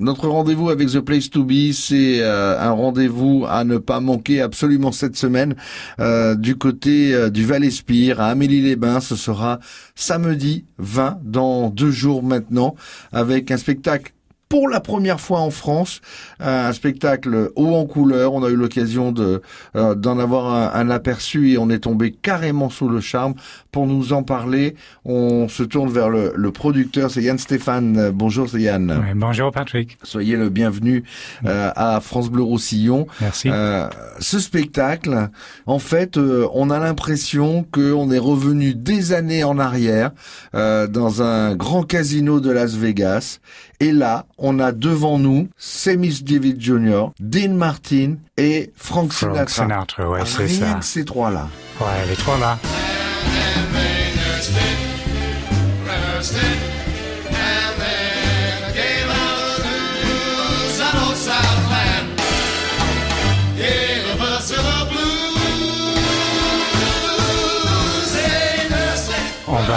Notre rendez-vous avec The Place to Be, c'est euh, un rendez-vous à ne pas manquer absolument cette semaine euh, du côté euh, du Val-Espire à Amélie-les-Bains. Ce sera samedi 20 dans deux jours maintenant avec un spectacle pour la première fois en France un spectacle haut en couleur. On a eu l'occasion de euh, d'en avoir un, aperçu et on est tombé carrément sous le charme. Pour nous en parler, on se tourne vers le, le producteur, c'est Yann Stéphane. Bonjour, c'est Yann. bonjour Patrick. Soyez le bienvenu euh, à France Bleu Roussillon. Merci. Euh, ce spectacle, en fait, euh, on a l'impression qu'on est revenu des années en arrière dans un grand casino de Las Vegas. Et là, on a devant nous Semis David Jr., Dean Martin et Frank Sinatra. Frank Sinatra, ouais, c'est ça. Rien que ces trois-là. Ouais, les trois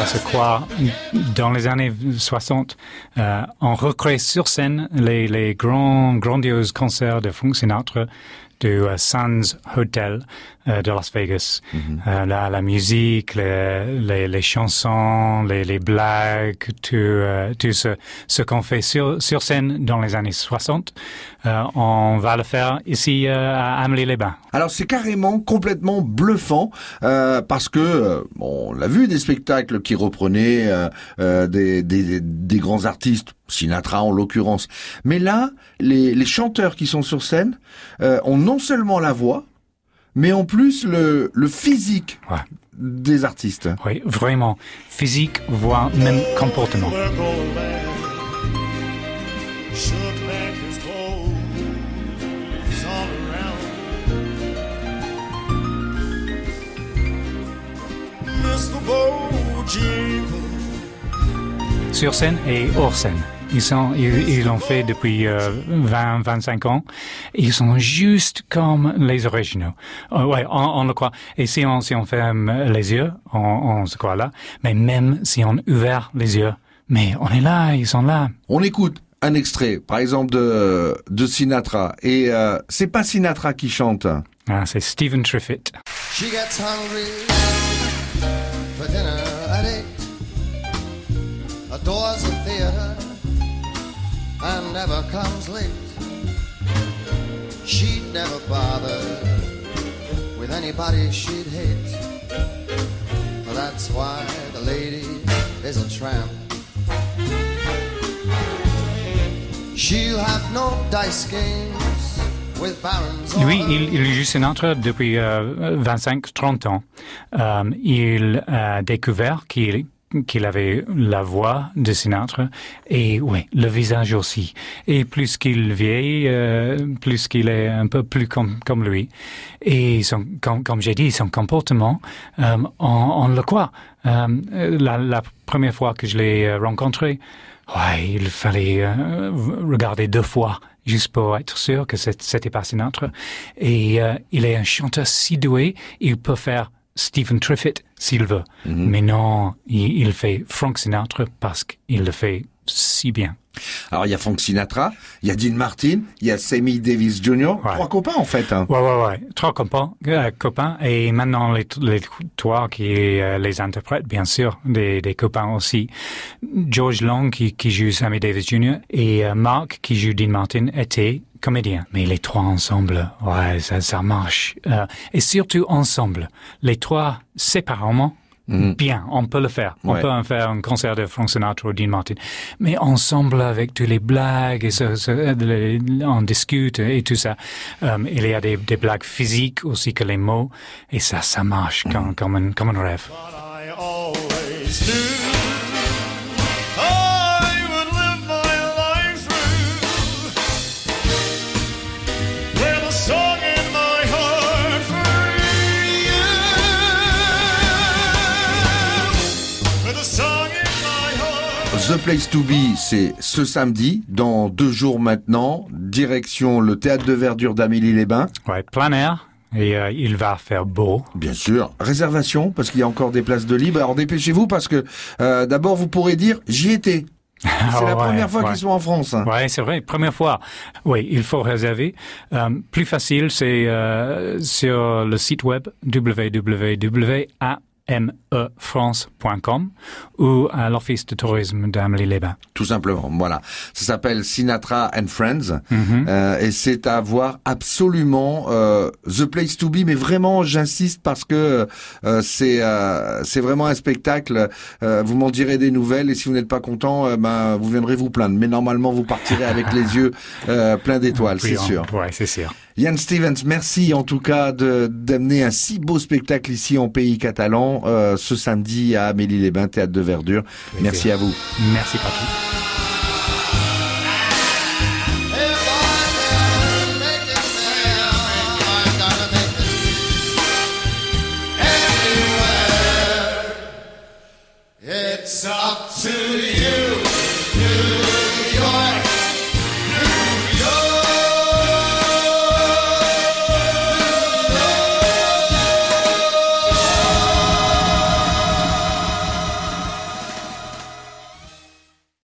va se croire dans les années 60, euh, on recrée sur scène les, les grands, grandioses concerts de Frank Sinatra du uh, Sands Hotel de Las Vegas. Mm -hmm. la, la musique, les, les, les chansons, les, les, blagues, tout, euh, tout ce, ce qu'on fait sur, sur scène dans les années 60, euh, on va le faire ici euh, à Amélie-les-Bains. Alors c'est carrément complètement bluffant parce que on l'a vu des spectacles qui reprenaient des, des, des grands artistes Sinatra en l'occurrence. Mais là, les, les, chanteurs qui sont sur scène euh, ont non seulement la voix, mais en plus le, le physique ouais. des artistes. Oui, vraiment. Physique, voix, même comportement. Sur scène et hors scène. Ils sont, ils, l'ont fait depuis euh, 20, 25 ans. Ils sont juste comme les originaux. Euh, ouais, on, on, le croit. Et si on, si on ferme les yeux, on, on se croit là. Mais même si on ouvre les yeux, mais on est là, ils sont là. On écoute un extrait, par exemple de de Sinatra. Et euh, c'est pas Sinatra qui chante. Ah, c'est Stephen Triffitt. She gets hungry for dinner at eight. Adores the theater. Never comes late. She'd never bother with anybody she'd hate. That's why the lady is a tramp. She'll have no dice games. Lui, il, il joue depuis euh, 25-30 ans. Euh, il a découvert qu'il qu'il avait la voix de Sinatra et oui, le visage aussi. Et plus qu'il vieillit, euh, plus qu'il est un peu plus comme, comme lui. Et son, comme, comme j'ai dit, son comportement, euh, on, on, le croit. Euh, la, la, première fois que je l'ai euh, rencontré, ouais, il fallait euh, regarder deux fois juste pour être sûr que c'était pas Sinatra. Et euh, il est un chanteur si doué, il peut faire Stephen Triffitt s'il veut. Mm -hmm. Mais non, il, il, fait Frank Sinatra parce qu'il le fait si bien. Alors il y a Frank Sinatra, il y a Dean Martin, il y a Sammy Davis Jr. Ouais. Trois copains en fait. Hein. Ouais ouais ouais, trois copains, euh, copains et maintenant les, les trois qui euh, les interprètent bien sûr, des, des copains aussi. George Long qui, qui joue Sammy Davis Jr. et euh, Mark qui joue Dean Martin étaient comédiens. Mais les trois ensemble, ouais ça ça marche. Et surtout ensemble, les trois Mmh. Bien, on peut le faire. On peut en faire un concert de Frank Sinatra ou Dean Martin. Mais ensemble, avec tous les blagues, et ce, ce, les, on discute et tout ça. Um, il y a des, des, blagues physiques aussi que les mots. Et ça, ça marche Mmh. comme, comme, un, comme un rêve. The Place to Be, c'est ce samedi, dans deux jours maintenant, direction le théâtre de verdure d'Amélie-les-Bains. Ouais, plein air. Et euh, il va faire beau. Bien sûr. Réservation, parce qu'il y a encore des places de libre. Alors dépêchez-vous, parce que euh, d'abord, vous pourrez dire, j'y étais. C'est la première fois qu'ils sont en France. Hein. Oui, c'est vrai, première fois. Oui, il faut réserver. Euh, plus facile, c'est euh, sur le site web www.a mefrance.com ou à l'Office de tourisme d'Amélie-les-Bains. Tout simplement, voilà. Ça s'appelle Sinatra and Friends mhm. euh, et c'est à voir absolument euh, The Place to Be, mais vraiment j'insiste parce que euh, c'est euh, c'est vraiment un spectacle. Euh, vous m'en direz des nouvelles et si vous n'êtes pas content, ben vous viendrez vous plaindre. Mais normalement vous partirez avec les yeux pleins d'étoiles, c'est sûr. Ouais, c'est sûr. Yann Stevens, merci en tout cas d'amener un si beau spectacle ici en pays catalan euh, ce samedi à Amélie-les-Bains, théâtre de verdure. Merci à vous. Merci Patrick.